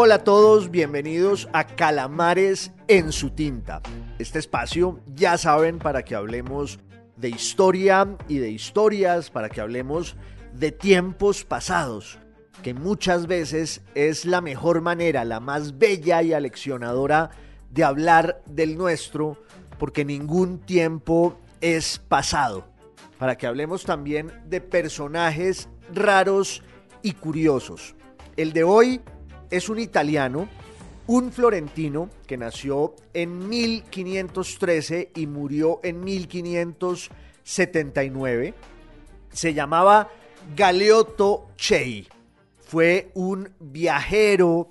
Hola a todos, bienvenidos a Calamares en su tinta. Este espacio, ya saben, para que hablemos de historia y de historias, para que hablemos de tiempos pasados, que muchas veces es la mejor manera, la más bella y aleccionadora de hablar del nuestro, porque ningún tiempo es pasado. Para que hablemos también de personajes raros y curiosos. El de hoy es un italiano, un florentino que nació en 1513 y murió en 1579. Se llamaba Galeotto Chei. Fue un viajero,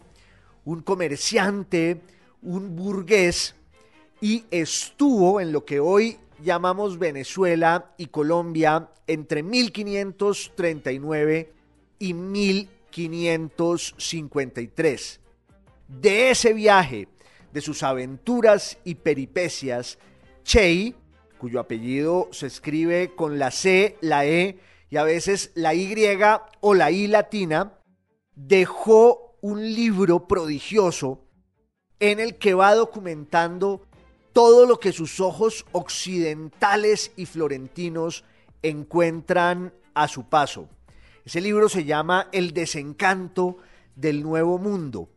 un comerciante, un burgués y estuvo en lo que hoy llamamos Venezuela y Colombia entre 1539 y 1539. 553. De ese viaje, de sus aventuras y peripecias, Chey, cuyo apellido se escribe con la C, la E y a veces la Y o la I latina, dejó un libro prodigioso en el que va documentando todo lo que sus ojos occidentales y florentinos encuentran a su paso. Ese libro se llama El desencanto del nuevo mundo.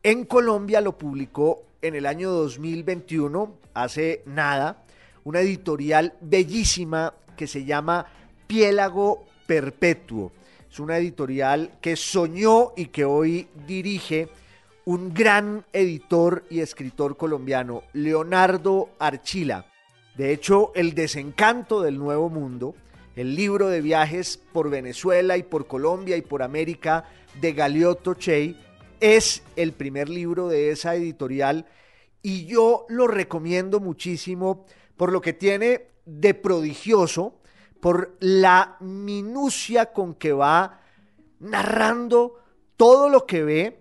En Colombia lo publicó en el año 2021, hace nada, una editorial bellísima que se llama Piélago Perpetuo. Es una editorial que soñó y que hoy dirige un gran editor y escritor colombiano, Leonardo Archila. De hecho, El desencanto del nuevo mundo el libro de viajes por Venezuela y por Colombia y por América de Galeotto Chey, es el primer libro de esa editorial y yo lo recomiendo muchísimo por lo que tiene de prodigioso, por la minucia con que va narrando todo lo que ve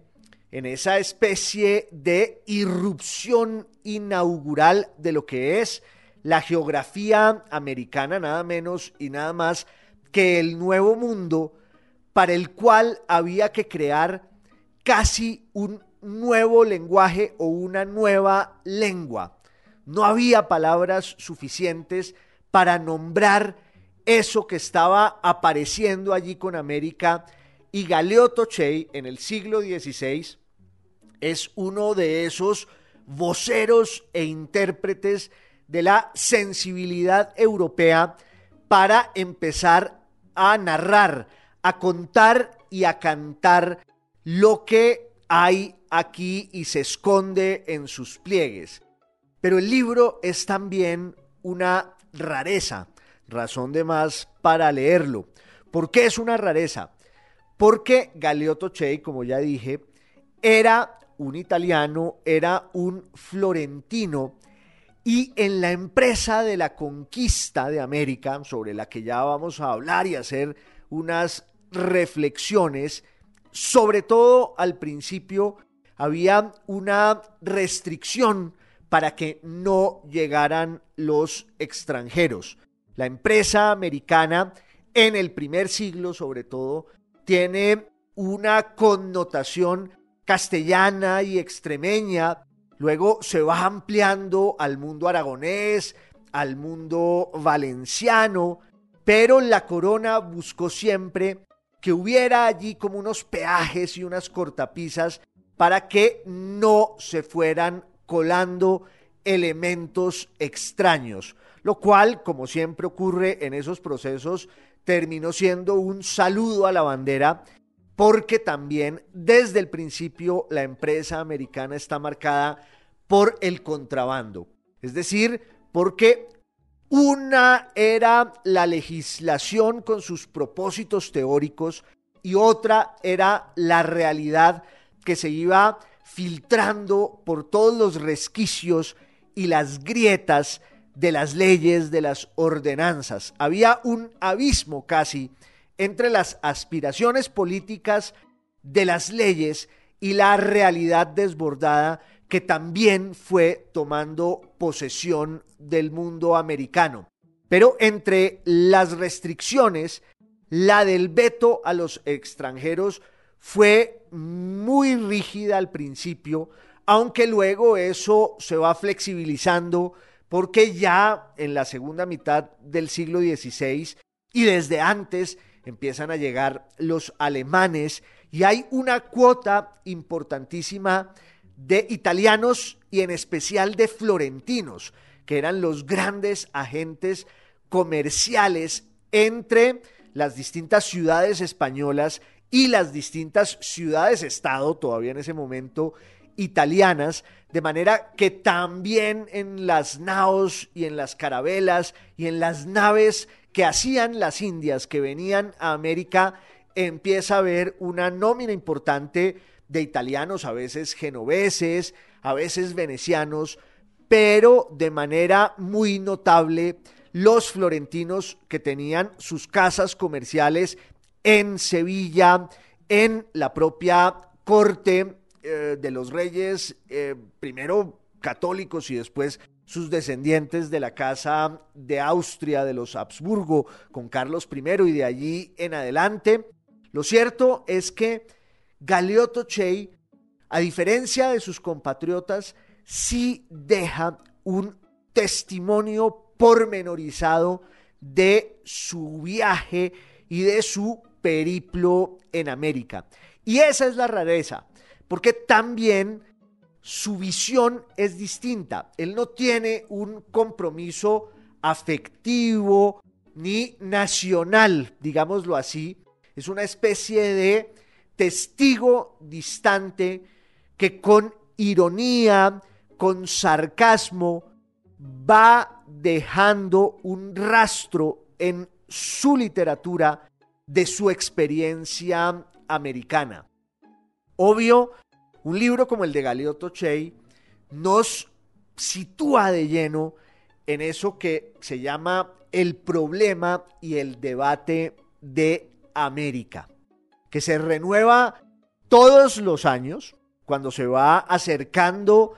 en esa especie de irrupción inaugural de lo que es la geografía americana, nada menos y nada más que el nuevo mundo para el cual había que crear casi un nuevo lenguaje o una nueva lengua. No había palabras suficientes para nombrar eso que estaba apareciendo allí con América y Galeotto Chey en el siglo XVI es uno de esos voceros e intérpretes de la sensibilidad europea para empezar a narrar, a contar y a cantar lo que hay aquí y se esconde en sus pliegues. Pero el libro es también una rareza, razón de más para leerlo. ¿Por qué es una rareza? Porque Galeotto Chey, como ya dije, era un italiano, era un florentino y en la empresa de la conquista de América, sobre la que ya vamos a hablar y hacer unas reflexiones, sobre todo al principio había una restricción para que no llegaran los extranjeros. La empresa americana en el primer siglo sobre todo tiene una connotación castellana y extremeña Luego se va ampliando al mundo aragonés, al mundo valenciano, pero la corona buscó siempre que hubiera allí como unos peajes y unas cortapisas para que no se fueran colando elementos extraños, lo cual, como siempre ocurre en esos procesos, terminó siendo un saludo a la bandera, porque también desde el principio la empresa americana está marcada por el contrabando. Es decir, porque una era la legislación con sus propósitos teóricos y otra era la realidad que se iba filtrando por todos los resquicios y las grietas de las leyes, de las ordenanzas. Había un abismo casi entre las aspiraciones políticas de las leyes y la realidad desbordada que también fue tomando posesión del mundo americano. Pero entre las restricciones, la del veto a los extranjeros fue muy rígida al principio, aunque luego eso se va flexibilizando porque ya en la segunda mitad del siglo XVI y desde antes empiezan a llegar los alemanes y hay una cuota importantísima de italianos y en especial de florentinos, que eran los grandes agentes comerciales entre las distintas ciudades españolas y las distintas ciudades-estado, todavía en ese momento italianas, de manera que también en las naos y en las carabelas y en las naves que hacían las indias que venían a América, empieza a haber una nómina importante de italianos, a veces genoveses, a veces venecianos, pero de manera muy notable los florentinos que tenían sus casas comerciales en Sevilla, en la propia corte eh, de los reyes, eh, primero católicos y después sus descendientes de la casa de Austria, de los Habsburgo, con Carlos I y de allí en adelante. Lo cierto es que Galeotto Chey, a diferencia de sus compatriotas, sí deja un testimonio pormenorizado de su viaje y de su periplo en América. Y esa es la rareza, porque también su visión es distinta. Él no tiene un compromiso afectivo ni nacional, digámoslo así. Es una especie de testigo distante que con ironía, con sarcasmo, va dejando un rastro en su literatura de su experiencia americana. Obvio, un libro como el de Galeotto Chey nos sitúa de lleno en eso que se llama el problema y el debate de América, que se renueva todos los años cuando se va acercando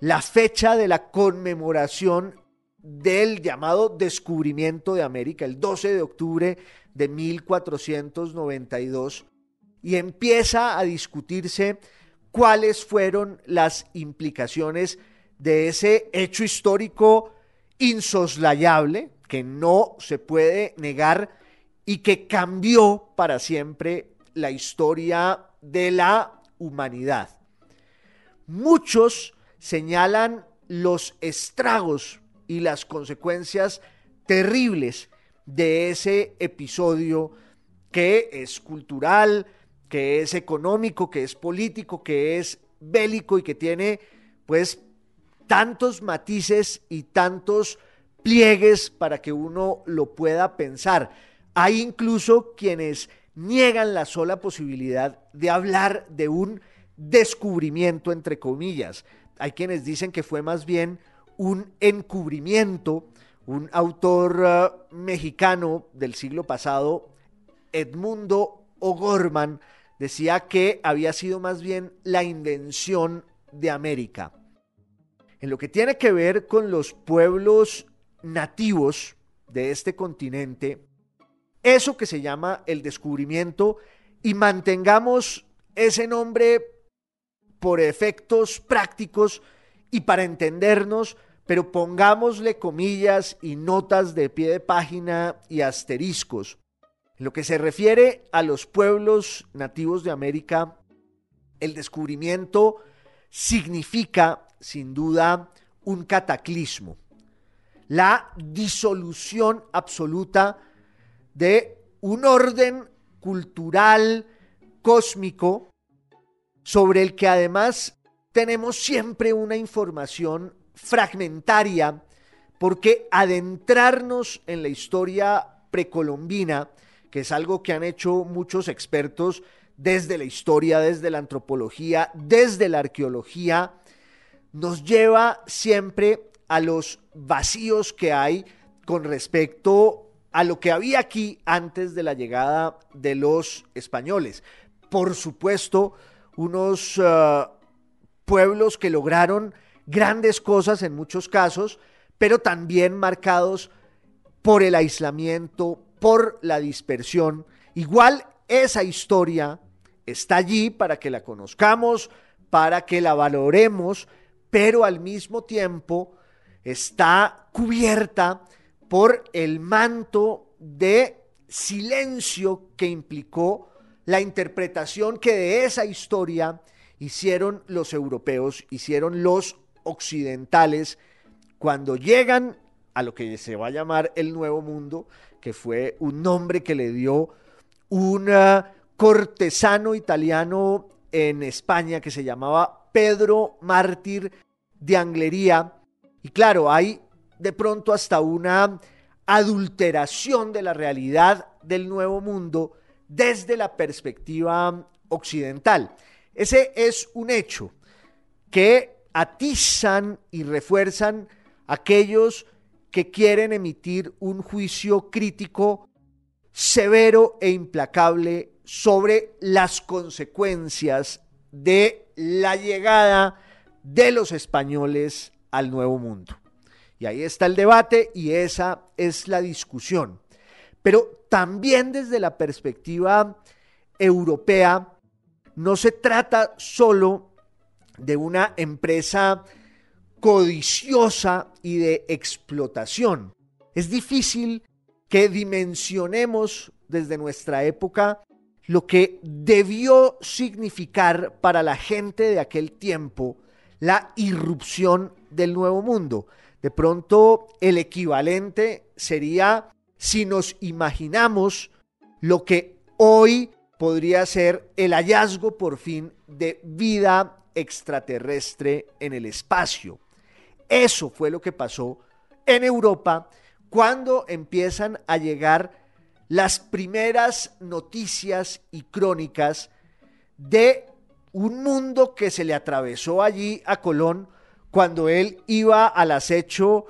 la fecha de la conmemoración del llamado descubrimiento de América, el 12 de octubre de 1492, y empieza a discutirse cuáles fueron las implicaciones de ese hecho histórico insoslayable que no se puede negar y que cambió para siempre la historia de la humanidad. Muchos señalan los estragos y las consecuencias terribles de ese episodio que es cultural, que es económico, que es político, que es bélico y que tiene pues tantos matices y tantos pliegues para que uno lo pueda pensar. Hay incluso quienes niegan la sola posibilidad de hablar de un descubrimiento, entre comillas. Hay quienes dicen que fue más bien un encubrimiento. Un autor uh, mexicano del siglo pasado, Edmundo O'Gorman, decía que había sido más bien la invención de América. En lo que tiene que ver con los pueblos nativos de este continente, eso que se llama el descubrimiento, y mantengamos ese nombre por efectos prácticos y para entendernos, pero pongámosle comillas y notas de pie de página y asteriscos. En lo que se refiere a los pueblos nativos de América, el descubrimiento significa, sin duda, un cataclismo, la disolución absoluta de un orden cultural cósmico sobre el que además tenemos siempre una información fragmentaria, porque adentrarnos en la historia precolombina que es algo que han hecho muchos expertos desde la historia, desde la antropología, desde la arqueología, nos lleva siempre a los vacíos que hay con respecto a lo que había aquí antes de la llegada de los españoles. Por supuesto, unos uh, pueblos que lograron grandes cosas en muchos casos, pero también marcados por el aislamiento, por la dispersión. Igual esa historia está allí para que la conozcamos, para que la valoremos, pero al mismo tiempo está cubierta por el manto de silencio que implicó la interpretación que de esa historia hicieron los europeos, hicieron los occidentales, cuando llegan a lo que se va a llamar el Nuevo Mundo, que fue un nombre que le dio un cortesano italiano en España que se llamaba Pedro Mártir de Anglería. Y claro, hay de pronto hasta una adulteración de la realidad del Nuevo Mundo desde la perspectiva occidental. Ese es un hecho que atizan y refuerzan aquellos que quieren emitir un juicio crítico severo e implacable sobre las consecuencias de la llegada de los españoles al Nuevo Mundo. Y ahí está el debate y esa es la discusión. Pero también desde la perspectiva europea, no se trata solo de una empresa codiciosa y de explotación. Es difícil que dimensionemos desde nuestra época lo que debió significar para la gente de aquel tiempo la irrupción del nuevo mundo. De pronto el equivalente sería si nos imaginamos lo que hoy podría ser el hallazgo por fin de vida extraterrestre en el espacio. Eso fue lo que pasó en Europa cuando empiezan a llegar las primeras noticias y crónicas de un mundo que se le atravesó allí a Colón cuando él iba al acecho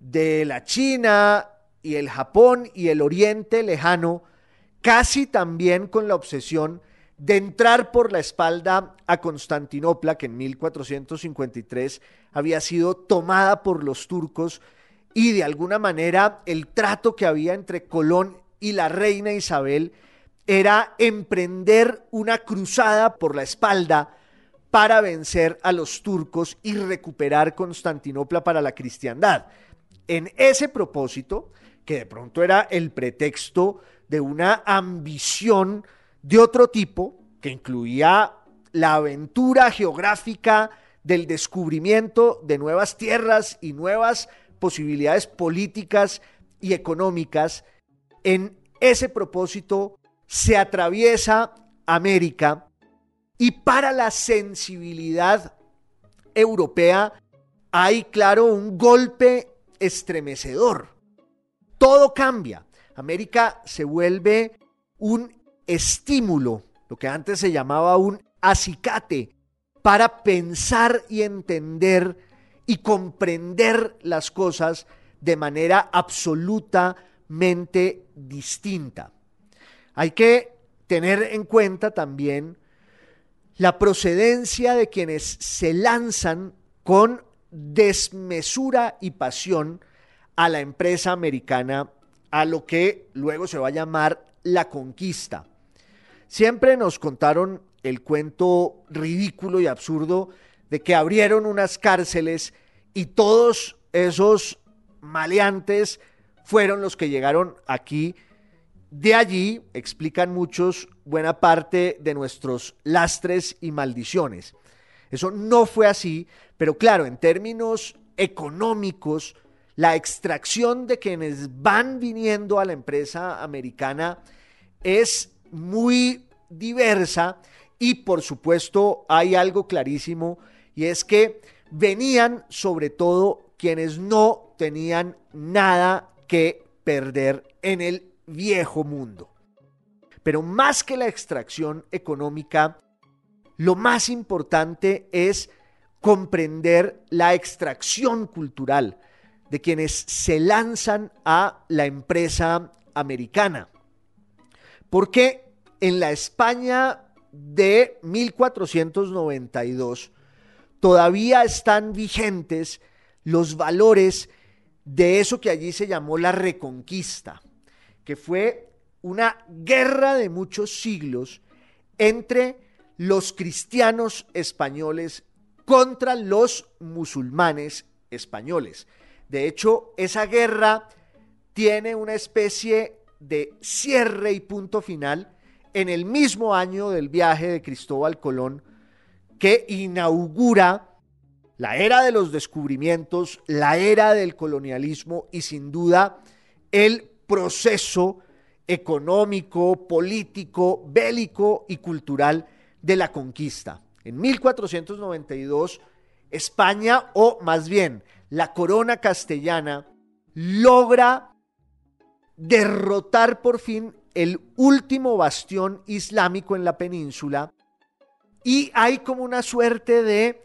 de la China y el Japón y el Oriente lejano, casi también con la obsesión de entrar por la espalda a Constantinopla, que en 1453 había sido tomada por los turcos, y de alguna manera el trato que había entre Colón y la reina Isabel era emprender una cruzada por la espalda para vencer a los turcos y recuperar Constantinopla para la cristiandad. En ese propósito, que de pronto era el pretexto de una ambición de otro tipo, que incluía la aventura geográfica del descubrimiento de nuevas tierras y nuevas posibilidades políticas y económicas, en ese propósito se atraviesa América y para la sensibilidad europea hay, claro, un golpe estremecedor. Todo cambia. América se vuelve un estímulo, lo que antes se llamaba un acicate, para pensar y entender y comprender las cosas de manera absolutamente distinta. Hay que tener en cuenta también la procedencia de quienes se lanzan con desmesura y pasión a la empresa americana, a lo que luego se va a llamar la conquista. Siempre nos contaron el cuento ridículo y absurdo de que abrieron unas cárceles y todos esos maleantes fueron los que llegaron aquí. De allí, explican muchos, buena parte de nuestros lastres y maldiciones. Eso no fue así, pero claro, en términos económicos, la extracción de quienes van viniendo a la empresa americana es muy diversa y por supuesto hay algo clarísimo y es que venían sobre todo quienes no tenían nada que perder en el viejo mundo. Pero más que la extracción económica, lo más importante es comprender la extracción cultural de quienes se lanzan a la empresa americana. Porque en la España de 1492 todavía están vigentes los valores de eso que allí se llamó la reconquista, que fue una guerra de muchos siglos entre los cristianos españoles contra los musulmanes españoles. De hecho, esa guerra tiene una especie de cierre y punto final en el mismo año del viaje de Cristóbal Colón que inaugura la era de los descubrimientos, la era del colonialismo y sin duda el proceso económico, político, bélico y cultural de la conquista. En 1492, España, o más bien la corona castellana, logra derrotar por fin el último bastión islámico en la península y hay como una suerte de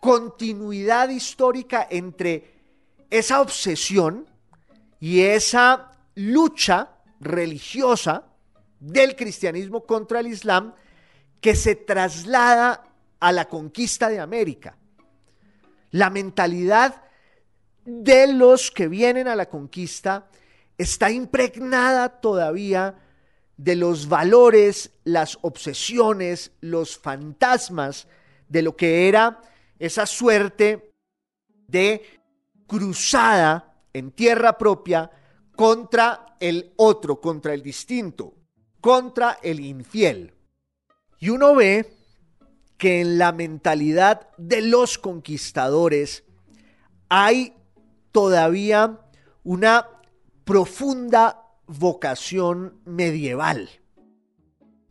continuidad histórica entre esa obsesión y esa lucha religiosa del cristianismo contra el islam que se traslada a la conquista de América. La mentalidad de los que vienen a la conquista está impregnada todavía de los valores, las obsesiones, los fantasmas de lo que era esa suerte de cruzada en tierra propia contra el otro, contra el distinto, contra el infiel. Y uno ve que en la mentalidad de los conquistadores hay todavía una profunda vocación medieval,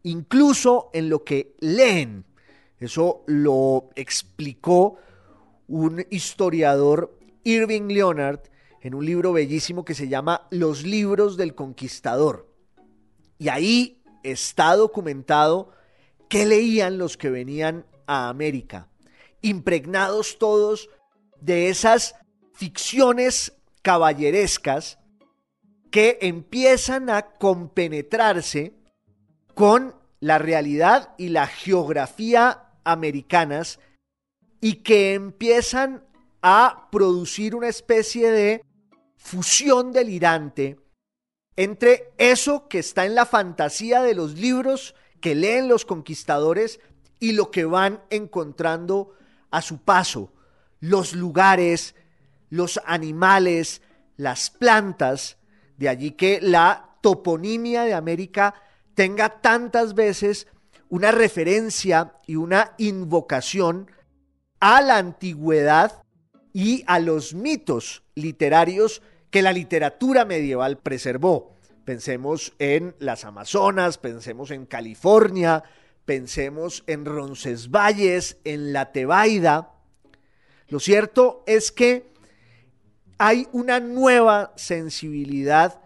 incluso en lo que leen. Eso lo explicó un historiador, Irving Leonard, en un libro bellísimo que se llama Los libros del conquistador. Y ahí está documentado qué leían los que venían a América, impregnados todos de esas ficciones caballerescas que empiezan a compenetrarse con la realidad y la geografía americanas y que empiezan a producir una especie de fusión delirante entre eso que está en la fantasía de los libros que leen los conquistadores y lo que van encontrando a su paso, los lugares, los animales, las plantas, de allí que la toponimia de América tenga tantas veces una referencia y una invocación a la antigüedad y a los mitos literarios que la literatura medieval preservó. Pensemos en las Amazonas, pensemos en California, pensemos en Roncesvalles, en la Tebaida. Lo cierto es que hay una nueva sensibilidad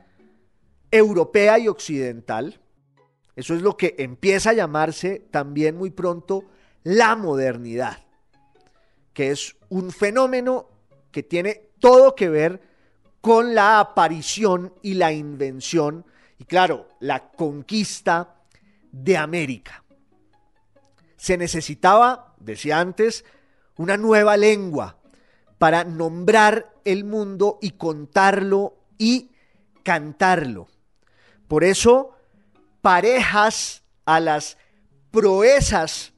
europea y occidental. Eso es lo que empieza a llamarse también muy pronto la modernidad, que es un fenómeno que tiene todo que ver con la aparición y la invención y claro, la conquista de América. Se necesitaba, decía antes, una nueva lengua para nombrar el mundo y contarlo y cantarlo. Por eso, parejas a las proezas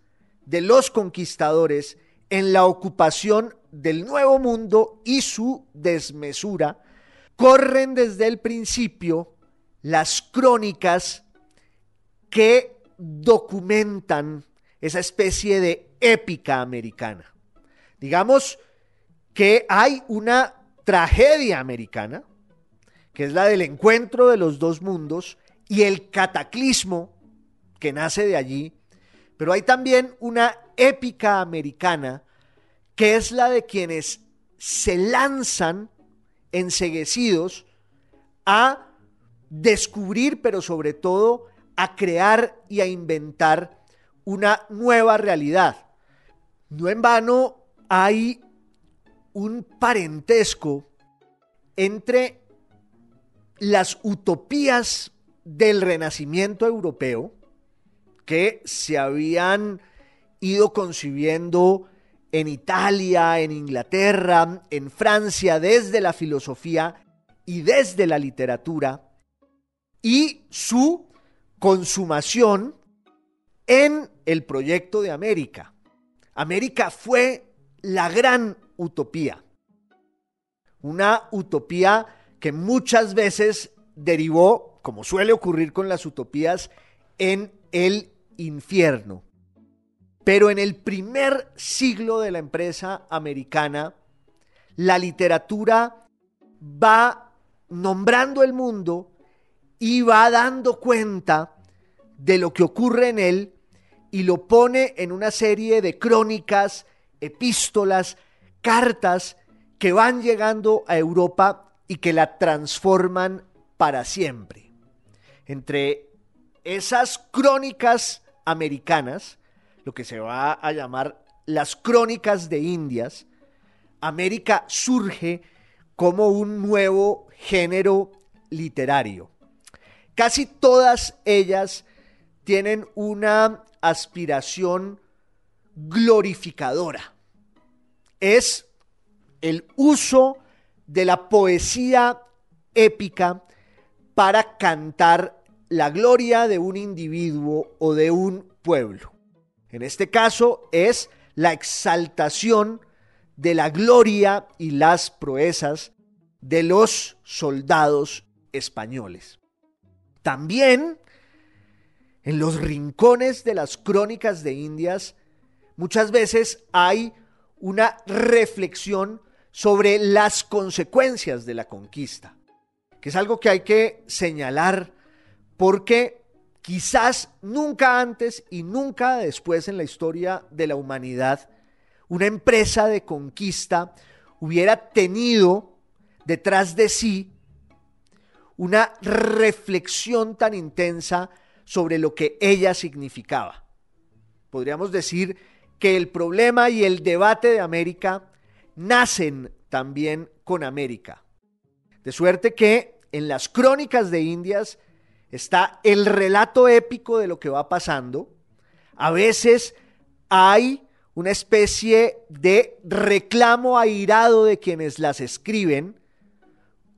de los conquistadores en la ocupación del nuevo mundo y su desmesura, corren desde el principio las crónicas que documentan esa especie de épica americana. Digamos que hay una tragedia americana, que es la del encuentro de los dos mundos y el cataclismo que nace de allí, pero hay también una épica americana que es la de quienes se lanzan enseguecidos a descubrir, pero sobre todo a crear y a inventar una nueva realidad. No en vano hay un parentesco entre las utopías del renacimiento europeo que se habían ido concibiendo en Italia, en Inglaterra, en Francia, desde la filosofía y desde la literatura, y su consumación en el proyecto de América. América fue la gran utopía. Una utopía que muchas veces derivó, como suele ocurrir con las utopías, en el infierno. Pero en el primer siglo de la empresa americana, la literatura va nombrando el mundo y va dando cuenta de lo que ocurre en él y lo pone en una serie de crónicas, epístolas, cartas que van llegando a Europa y que la transforman para siempre. Entre esas crónicas americanas, lo que se va a llamar las crónicas de Indias, América surge como un nuevo género literario. Casi todas ellas tienen una aspiración glorificadora. Es el uso de la poesía épica para cantar la gloria de un individuo o de un pueblo. En este caso es la exaltación de la gloria y las proezas de los soldados españoles. También en los rincones de las crónicas de Indias muchas veces hay una reflexión sobre las consecuencias de la conquista, que es algo que hay que señalar porque quizás nunca antes y nunca después en la historia de la humanidad una empresa de conquista hubiera tenido detrás de sí una reflexión tan intensa sobre lo que ella significaba. Podríamos decir que el problema y el debate de América nacen también con América. De suerte que en las crónicas de Indias está el relato épico de lo que va pasando. A veces hay una especie de reclamo airado de quienes las escriben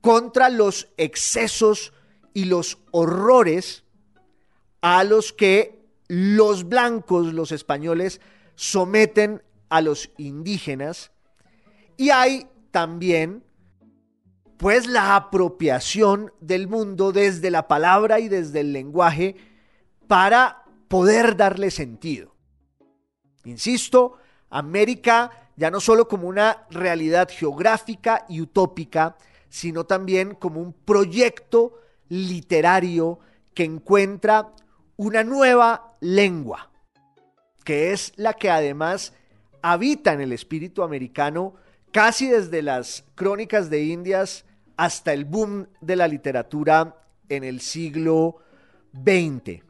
contra los excesos y los horrores a los que los blancos, los españoles, someten a los indígenas y hay también, pues, la apropiación del mundo desde la palabra y desde el lenguaje para poder darle sentido. Insisto, América ya no solo como una realidad geográfica y utópica, sino también como un proyecto literario que encuentra una nueva lengua, que es la que además habita en el espíritu americano casi desde las crónicas de Indias hasta el boom de la literatura en el siglo XX.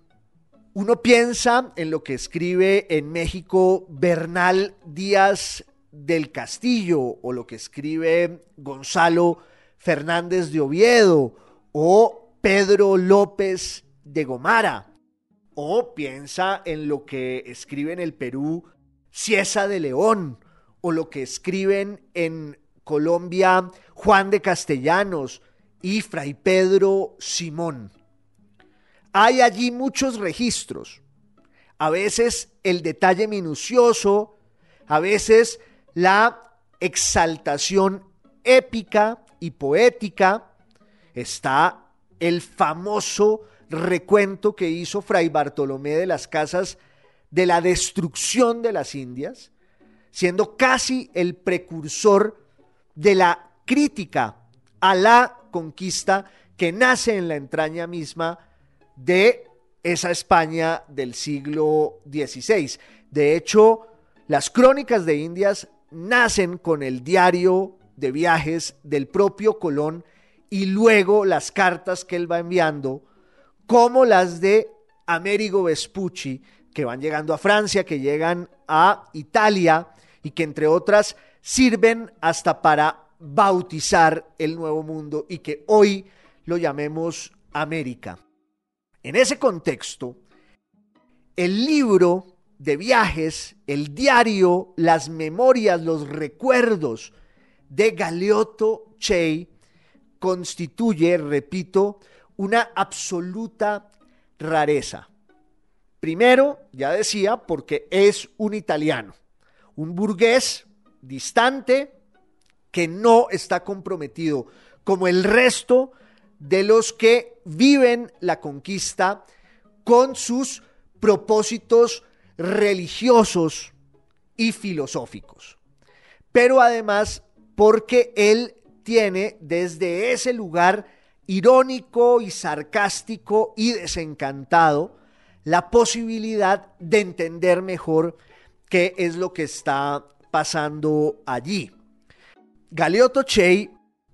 Uno piensa en lo que escribe en México Bernal Díaz del Castillo o lo que escribe Gonzalo Fernández de Oviedo o Pedro López de Gomara. O piensa en lo que escribe en el Perú Ciesa de León o lo que escriben en Colombia Juan de Castellanos y Fray Pedro Simón. Hay allí muchos registros, a veces el detalle minucioso, a veces la exaltación épica y poética, está el famoso recuento que hizo Fray Bartolomé de las Casas de la destrucción de las Indias, siendo casi el precursor de la crítica a la conquista que nace en la entraña misma de esa España del siglo XVI. De hecho, las crónicas de Indias nacen con el diario de viajes del propio Colón y luego las cartas que él va enviando, como las de Américo Vespucci, que van llegando a Francia, que llegan a Italia y que entre otras sirven hasta para bautizar el nuevo mundo y que hoy lo llamemos América. En ese contexto, el libro de viajes, el diario, las memorias, los recuerdos de Galeotto Chey constituye, repito, una absoluta rareza. Primero, ya decía, porque es un italiano, un burgués distante que no está comprometido como el resto de los que viven la conquista con sus propósitos religiosos y filosóficos. Pero además porque él tiene desde ese lugar irónico y sarcástico y desencantado la posibilidad de entender mejor qué es lo que está pasando allí. Galeotto Chey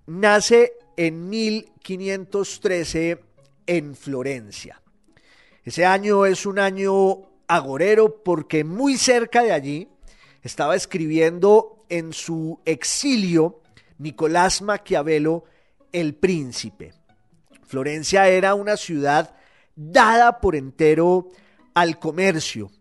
nace en 1513 en Florencia. Ese año es un año agorero porque muy cerca de allí estaba escribiendo en su exilio Nicolás Maquiavelo, el príncipe. Florencia era una ciudad dada por entero al comercio,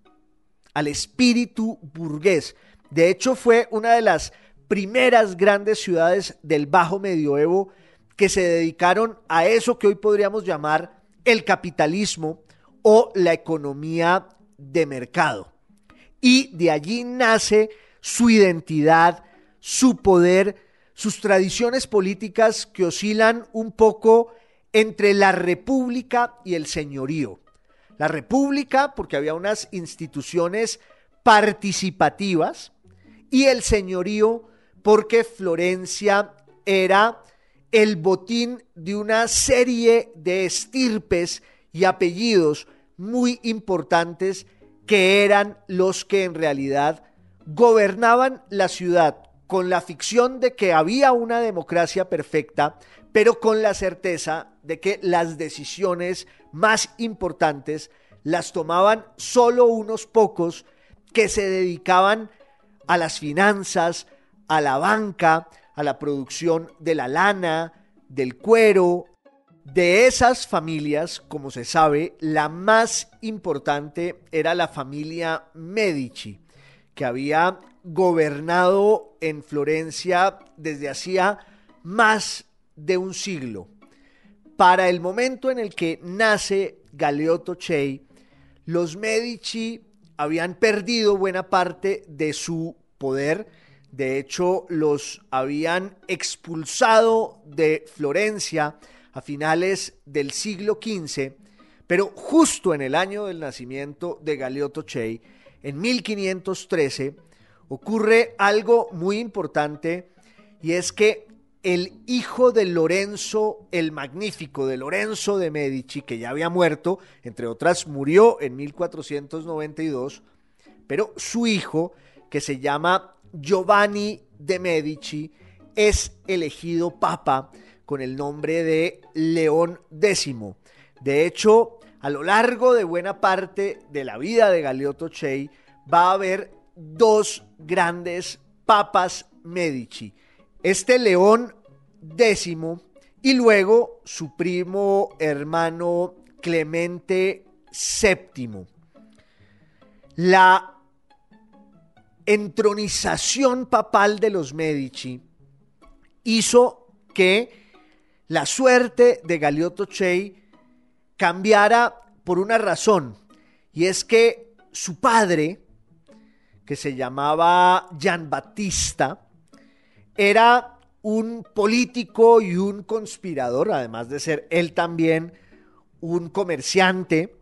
al espíritu burgués. De hecho, fue una de las primeras grandes ciudades del Bajo Medioevo que se dedicaron a eso que hoy podríamos llamar el capitalismo o la economía de mercado. Y de allí nace su identidad, su poder, sus tradiciones políticas que oscilan un poco entre la república y el señorío. La república porque había unas instituciones participativas y el señorío porque Florencia era el botín de una serie de estirpes y apellidos muy importantes que eran los que en realidad gobernaban la ciudad con la ficción de que había una democracia perfecta, pero con la certeza de que las decisiones más importantes las tomaban solo unos pocos que se dedicaban a las finanzas, a la banca, a la producción de la lana, del cuero. De esas familias, como se sabe, la más importante era la familia Medici, que había gobernado en Florencia desde hacía más de un siglo. Para el momento en el que nace Galeotto Chey, los Medici habían perdido buena parte de su poder. De hecho, los habían expulsado de Florencia a finales del siglo XV, pero justo en el año del nacimiento de Galeotto Chey, en 1513, ocurre algo muy importante y es que el hijo de Lorenzo el Magnífico, de Lorenzo de Medici, que ya había muerto, entre otras murió en 1492, pero su hijo, que se llama Giovanni de Medici es elegido papa con el nombre de León X. De hecho, a lo largo de buena parte de la vida de Galeotto Chey va a haber dos grandes papas Medici. Este León X y luego su primo hermano Clemente VII. La entronización papal de los Medici hizo que la suerte de Galeotto Chey cambiara por una razón, y es que su padre, que se llamaba Gian Battista, era un político y un conspirador, además de ser él también un comerciante,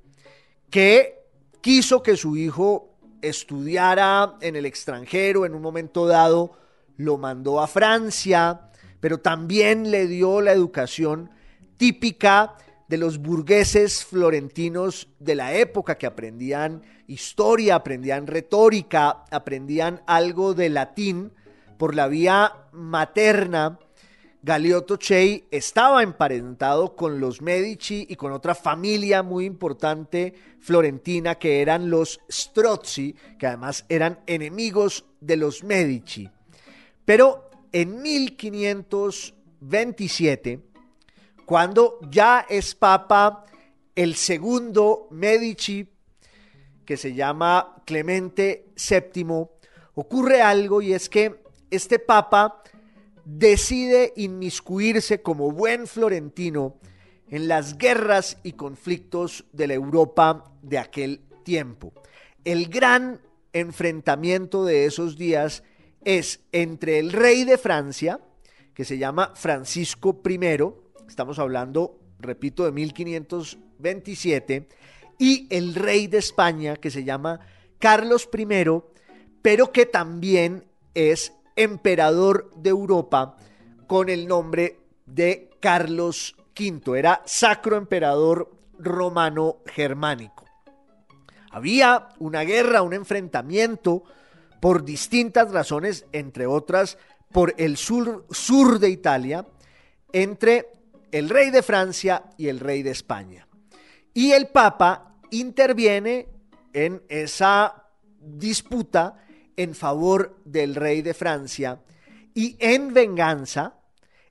que quiso que su hijo estudiara en el extranjero, en un momento dado lo mandó a Francia, pero también le dio la educación típica de los burgueses florentinos de la época que aprendían historia, aprendían retórica, aprendían algo de latín por la vía materna Galeotto Chey estaba emparentado con los Medici y con otra familia muy importante florentina que eran los Strozzi, que además eran enemigos de los Medici. Pero en 1527, cuando ya es papa el segundo Medici, que se llama Clemente VII, ocurre algo y es que este papa decide inmiscuirse como buen florentino en las guerras y conflictos de la Europa de aquel tiempo. El gran enfrentamiento de esos días es entre el rey de Francia, que se llama Francisco I, estamos hablando, repito, de 1527, y el rey de España, que se llama Carlos I, pero que también es emperador de Europa con el nombre de Carlos V. Era sacro emperador romano germánico. Había una guerra, un enfrentamiento por distintas razones, entre otras por el sur, sur de Italia, entre el rey de Francia y el rey de España. Y el Papa interviene en esa disputa en favor del rey de Francia y en venganza,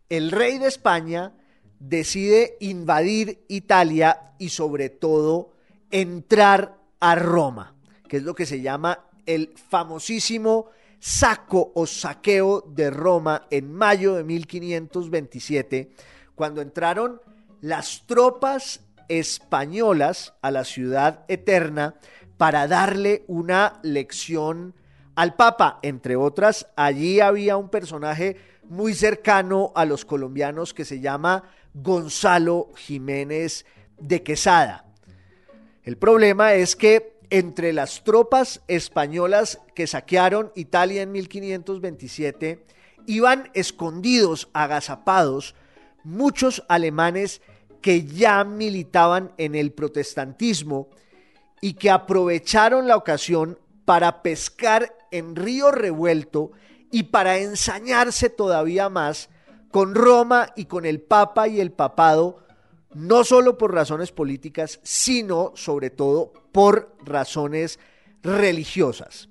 el rey de España decide invadir Italia y sobre todo entrar a Roma, que es lo que se llama el famosísimo saco o saqueo de Roma en mayo de 1527, cuando entraron las tropas españolas a la ciudad eterna para darle una lección al Papa. Entre otras, allí había un personaje muy cercano a los colombianos que se llama Gonzalo Jiménez de Quesada. El problema es que entre las tropas españolas que saquearon Italia en 1527, iban escondidos, agazapados, muchos alemanes que ya militaban en el protestantismo y que aprovecharon la ocasión para pescar en río revuelto y para ensañarse todavía más con Roma y con el Papa y el Papado, no solo por razones políticas, sino sobre todo por razones religiosas.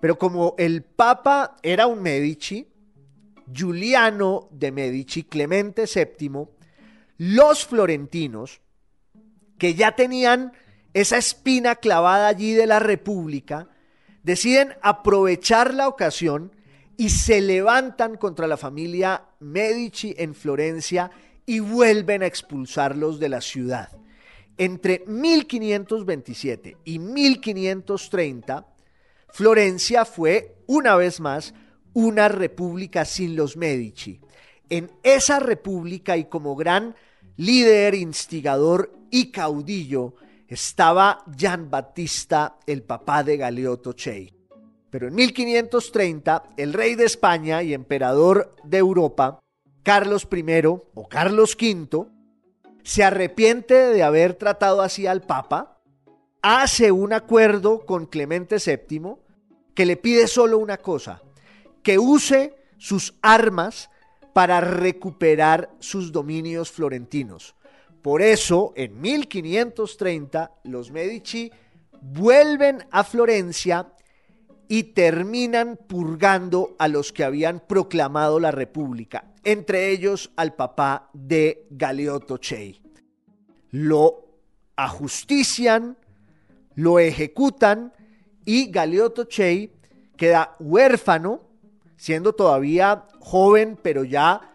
Pero como el Papa era un Medici, Giuliano de Medici, Clemente VII, los florentinos, que ya tenían esa espina clavada allí de la República, deciden aprovechar la ocasión y se levantan contra la familia Medici en Florencia y vuelven a expulsarlos de la ciudad. Entre 1527 y 1530, Florencia fue, una vez más, una república sin los Medici. En esa república y como gran líder, instigador y caudillo estaba Gian Battista, el papá de Galeotto Chey. Pero en 1530, el rey de España y emperador de Europa, Carlos I o Carlos V, se arrepiente de haber tratado así al Papa, hace un acuerdo con Clemente VII que le pide solo una cosa, que use sus armas para recuperar sus dominios florentinos. Por eso, en 1530, los Medici vuelven a Florencia y terminan purgando a los que habían proclamado la República, entre ellos al papá de Galeotto Chey. Lo ajustician, lo ejecutan y Galeotto Chey queda huérfano siendo todavía joven, pero ya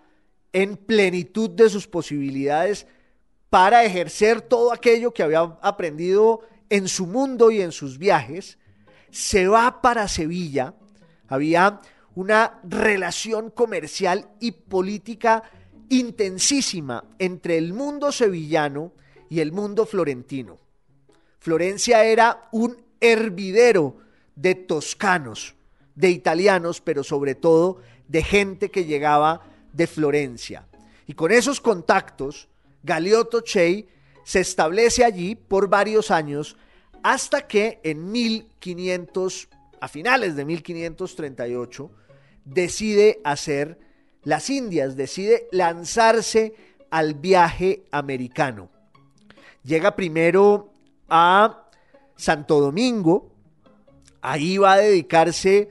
en plenitud de sus posibilidades para ejercer todo aquello que había aprendido en su mundo y en sus viajes, se va para Sevilla. Había una relación comercial y política intensísima entre el mundo sevillano y el mundo florentino. Florencia era un hervidero de toscanos, de italianos, pero sobre todo de gente que llegaba de Florencia. Y con esos contactos, Galeotto Chey se establece allí por varios años hasta que en 1500, a finales de 1538, decide hacer las Indias, decide lanzarse al viaje americano. Llega primero a Santo Domingo, ahí va a dedicarse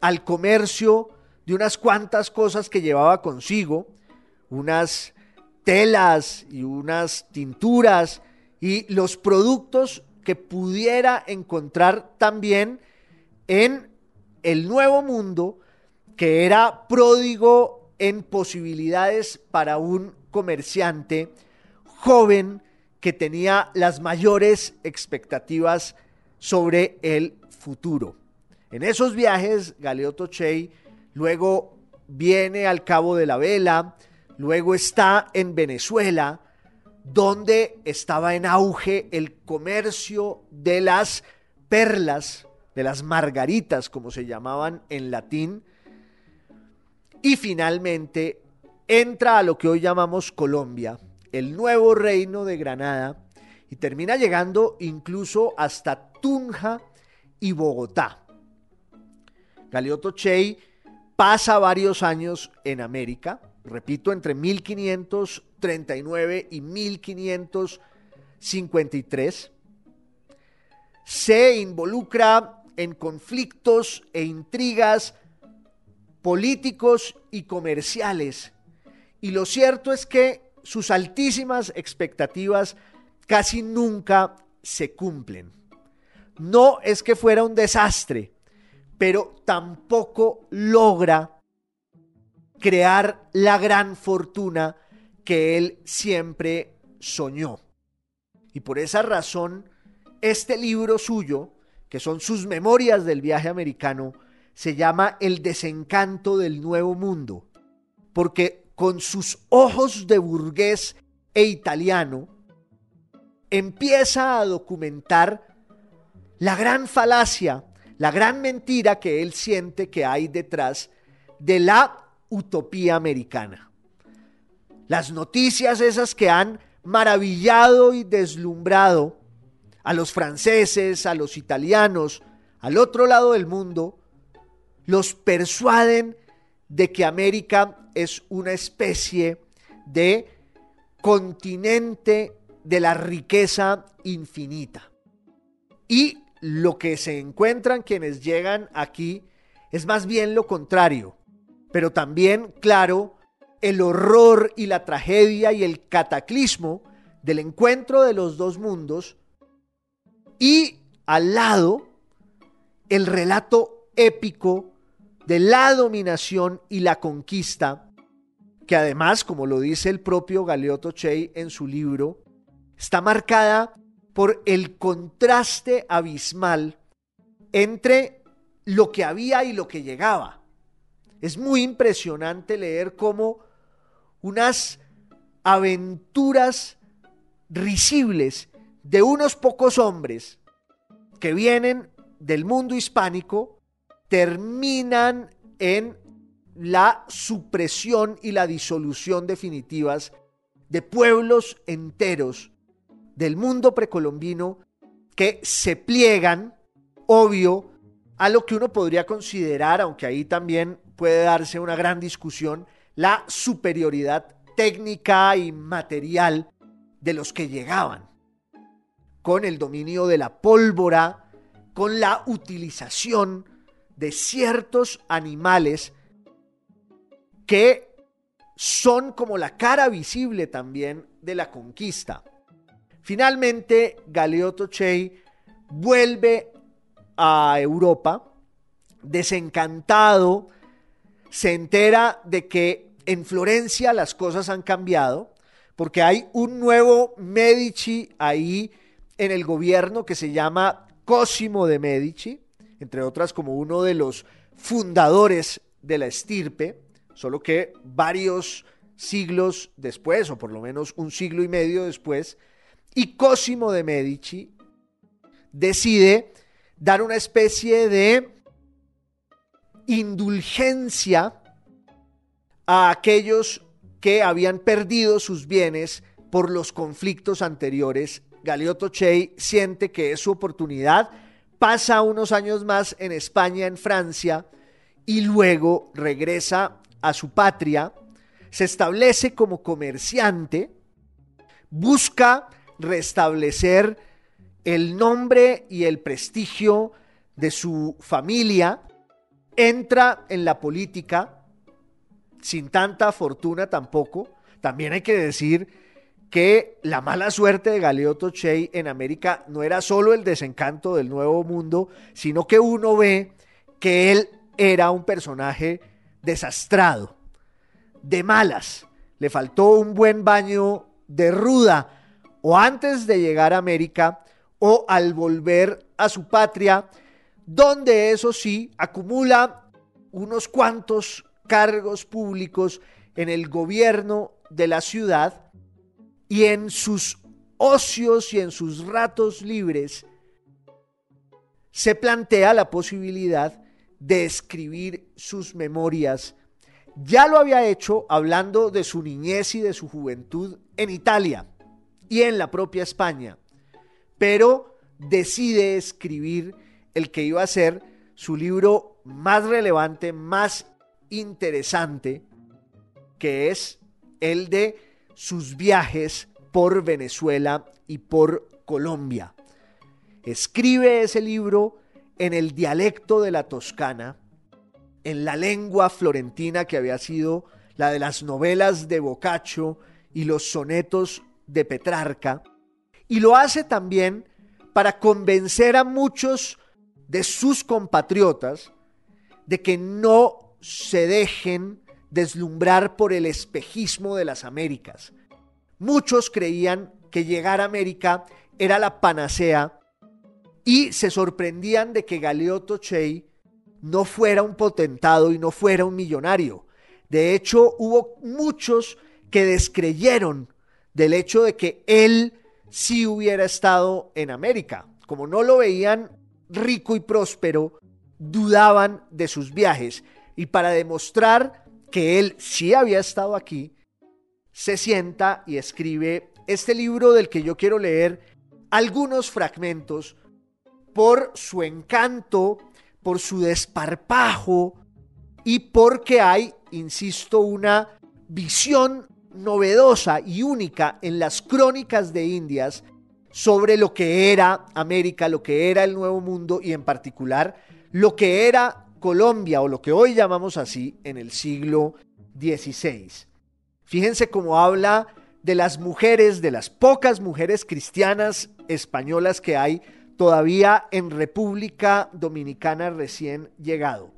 al comercio de unas cuantas cosas que llevaba consigo, unas telas y unas tinturas y los productos que pudiera encontrar también en el nuevo mundo que era pródigo en posibilidades para un comerciante joven que tenía las mayores expectativas sobre el futuro. En esos viajes, Galeotto Chey luego viene al Cabo de la Vela, luego está en Venezuela, donde estaba en auge el comercio de las perlas, de las margaritas, como se llamaban en latín, y finalmente entra a lo que hoy llamamos Colombia, el nuevo reino de Granada, y termina llegando incluso hasta Tunja y Bogotá. Galeotto Chey pasa varios años en América, repito, entre 1539 y 1553. Se involucra en conflictos e intrigas políticos y comerciales. Y lo cierto es que sus altísimas expectativas casi nunca se cumplen. No es que fuera un desastre, pero tampoco logra crear la gran fortuna que él siempre soñó. Y por esa razón, este libro suyo, que son sus memorias del viaje americano, se llama El desencanto del nuevo mundo, porque con sus ojos de burgués e italiano, empieza a documentar la gran falacia, la gran mentira que él siente que hay detrás de la utopía americana. Las noticias esas que han maravillado y deslumbrado a los franceses, a los italianos, al otro lado del mundo, los persuaden de que América es una especie de continente de la riqueza infinita. Y lo que se encuentran quienes llegan aquí es más bien lo contrario, pero también, claro, el horror y la tragedia y el cataclismo del encuentro de los dos mundos y al lado el relato épico de la dominación y la conquista, que además, como lo dice el propio Galeotto Chey en su libro, está marcada por el contraste abismal entre lo que había y lo que llegaba. Es muy impresionante leer cómo unas aventuras risibles de unos pocos hombres que vienen del mundo hispánico terminan en la supresión y la disolución definitivas de pueblos enteros del mundo precolombino que se pliegan, obvio, a lo que uno podría considerar, aunque ahí también puede darse una gran discusión, la superioridad técnica y material de los que llegaban, con el dominio de la pólvora, con la utilización de ciertos animales que son como la cara visible también de la conquista. Finalmente, Galeotto Chey vuelve a Europa, desencantado, se entera de que en Florencia las cosas han cambiado, porque hay un nuevo Medici ahí en el gobierno que se llama Cosimo de Medici, entre otras como uno de los fundadores de la estirpe, solo que varios siglos después, o por lo menos un siglo y medio después, y Cosimo de Medici decide dar una especie de indulgencia a aquellos que habían perdido sus bienes por los conflictos anteriores. Galeotto Chey siente que es su oportunidad, pasa unos años más en España, en Francia, y luego regresa a su patria, se establece como comerciante, busca restablecer el nombre y el prestigio de su familia, entra en la política sin tanta fortuna tampoco. También hay que decir que la mala suerte de Galeotto Chey en América no era solo el desencanto del nuevo mundo, sino que uno ve que él era un personaje desastrado, de malas. Le faltó un buen baño de ruda o antes de llegar a América o al volver a su patria, donde eso sí acumula unos cuantos cargos públicos en el gobierno de la ciudad y en sus ocios y en sus ratos libres se plantea la posibilidad de escribir sus memorias. Ya lo había hecho hablando de su niñez y de su juventud en Italia y en la propia España, pero decide escribir el que iba a ser su libro más relevante, más interesante, que es el de sus viajes por Venezuela y por Colombia. Escribe ese libro en el dialecto de la Toscana, en la lengua florentina que había sido la de las novelas de Boccaccio y los sonetos de Petrarca, y lo hace también para convencer a muchos de sus compatriotas de que no se dejen deslumbrar por el espejismo de las Américas. Muchos creían que llegar a América era la panacea y se sorprendían de que Galeotto Chey no fuera un potentado y no fuera un millonario. De hecho, hubo muchos que descreyeron del hecho de que él sí hubiera estado en América. Como no lo veían rico y próspero, dudaban de sus viajes. Y para demostrar que él sí había estado aquí, se sienta y escribe este libro del que yo quiero leer algunos fragmentos por su encanto, por su desparpajo y porque hay, insisto, una visión novedosa y única en las crónicas de Indias sobre lo que era América, lo que era el Nuevo Mundo y en particular lo que era Colombia o lo que hoy llamamos así en el siglo XVI. Fíjense cómo habla de las mujeres, de las pocas mujeres cristianas españolas que hay todavía en República Dominicana recién llegado.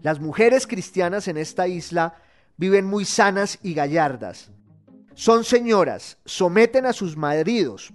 Las mujeres cristianas en esta isla viven muy sanas y gallardas. Son señoras, someten a sus maridos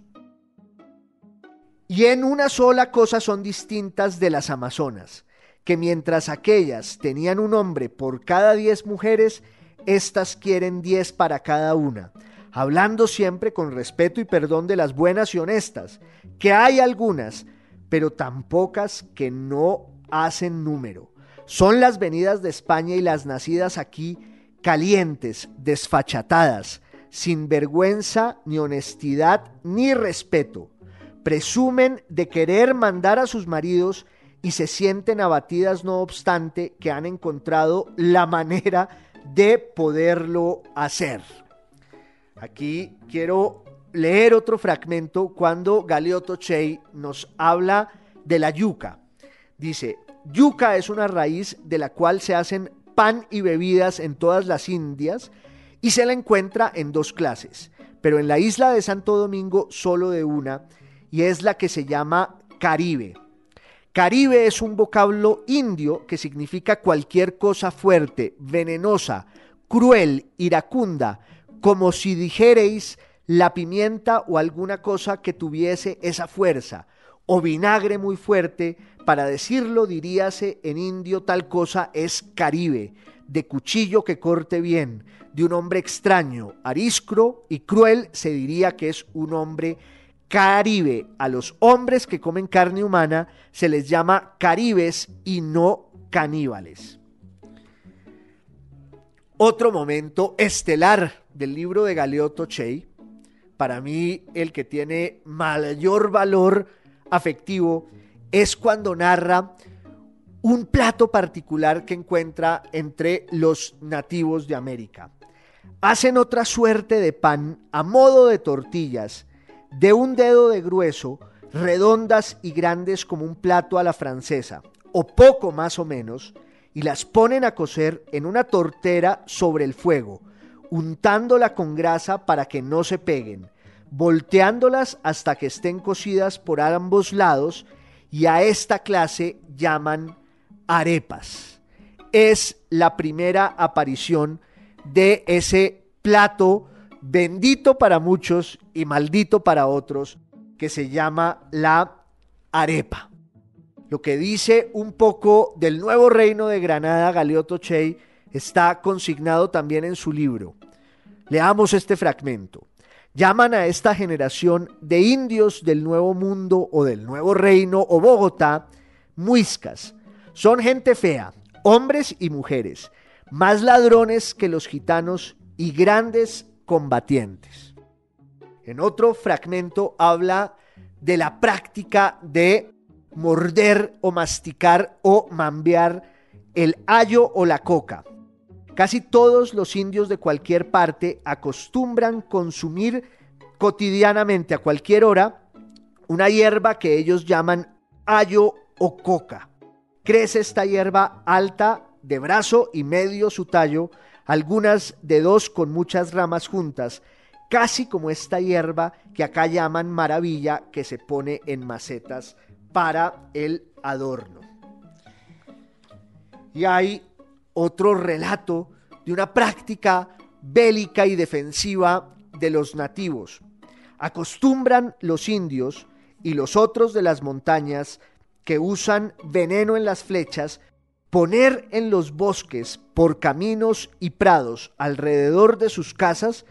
y en una sola cosa son distintas de las amazonas, que mientras aquellas tenían un hombre por cada diez mujeres, éstas quieren diez para cada una, hablando siempre con respeto y perdón de las buenas y honestas, que hay algunas, pero tan pocas que no hacen número. Son las venidas de España y las nacidas aquí calientes, desfachatadas, sin vergüenza, ni honestidad, ni respeto. Presumen de querer mandar a sus maridos y se sienten abatidas no obstante que han encontrado la manera de poderlo hacer. Aquí quiero leer otro fragmento cuando Galeotto Chey nos habla de la yuca. Dice, yuca es una raíz de la cual se hacen pan y bebidas en todas las Indias y se la encuentra en dos clases, pero en la isla de Santo Domingo solo de una y es la que se llama Caribe. Caribe es un vocablo indio que significa cualquier cosa fuerte, venenosa, cruel, iracunda, como si dijereis la pimienta o alguna cosa que tuviese esa fuerza, o vinagre muy fuerte, para decirlo diríase en indio tal cosa es caribe, de cuchillo que corte bien, de un hombre extraño, ariscro y cruel se diría que es un hombre caribe. A los hombres que comen carne humana se les llama caribes y no caníbales. Otro momento estelar del libro de Galeotto Chey, para mí el que tiene mayor valor afectivo, es cuando narra un plato particular que encuentra entre los nativos de América. Hacen otra suerte de pan a modo de tortillas, de un dedo de grueso, redondas y grandes como un plato a la francesa, o poco más o menos, y las ponen a cocer en una tortera sobre el fuego, untándola con grasa para que no se peguen, volteándolas hasta que estén cocidas por ambos lados y a esta clase llaman arepas. Es la primera aparición de ese plato bendito para muchos y maldito para otros que se llama la arepa. lo que dice un poco del nuevo reino de Granada, Galeotto Chey, está consignado también en su libro. Leamos este fragmento. Llaman a esta generación de indios del nuevo mundo o del nuevo reino o Bogotá, muiscas. Son gente fea, hombres y mujeres, más ladrones que los gitanos y grandes combatientes. En otro fragmento habla de la práctica de morder o masticar o mambear el ayo o la coca. Casi todos los indios de cualquier parte acostumbran consumir cotidianamente a cualquier hora una hierba que ellos llaman ayo o coca. Crece esta hierba alta de brazo y medio su tallo, algunas de dos con muchas ramas juntas, casi como esta hierba que acá llaman maravilla que se pone en macetas para el adorno. Y hay otro relato de una práctica bélica y defensiva de los nativos. Acostumbran los indios y los otros de las montañas que usan veneno en las flechas poner en los bosques, por caminos y prados alrededor de sus casas,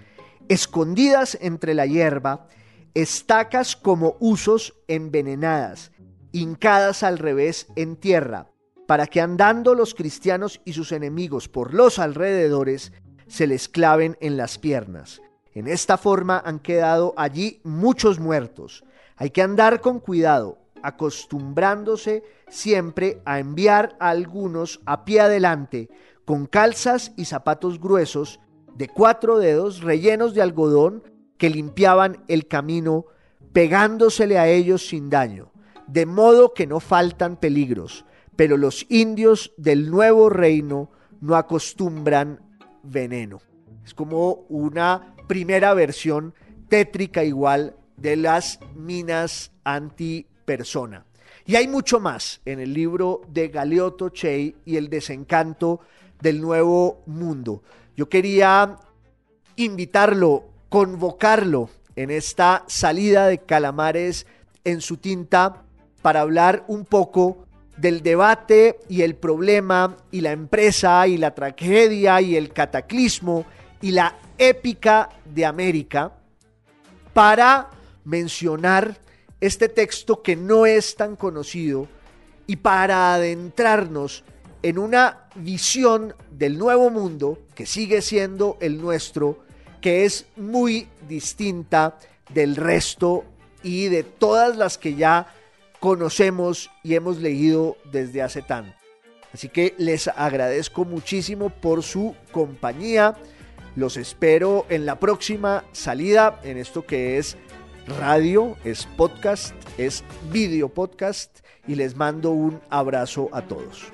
escondidas entre la hierba, estacas como usos envenenadas, hincadas al revés en tierra, para que andando los cristianos y sus enemigos por los alrededores, se les claven en las piernas. En esta forma han quedado allí muchos muertos. Hay que andar con cuidado, acostumbrándose siempre a enviar a algunos a pie adelante, con calzas y zapatos gruesos, de cuatro dedos rellenos de algodón, que limpiaban el camino, pegándosele a ellos sin daño, de modo que no faltan peligros, pero los indios del nuevo reino no acostumbran veneno. Es como una primera versión tétrica igual de las minas anti persona. Y hay mucho más en el libro de Galeotto Chey y el desencanto del nuevo mundo. Yo quería invitarlo, convocarlo en esta salida de calamares en su tinta para hablar un poco del debate y el problema y la empresa y la tragedia y el cataclismo y la épica de América para mencionar este texto que no es tan conocido y para adentrarnos en una visión del nuevo mundo que sigue siendo el nuestro, que es muy distinta del resto y de todas las que ya conocemos y hemos leído desde hace tanto. Así que les agradezco muchísimo por su compañía. Los espero en la próxima salida en esto que es radio, es podcast, es video podcast y les mando un abrazo a todos.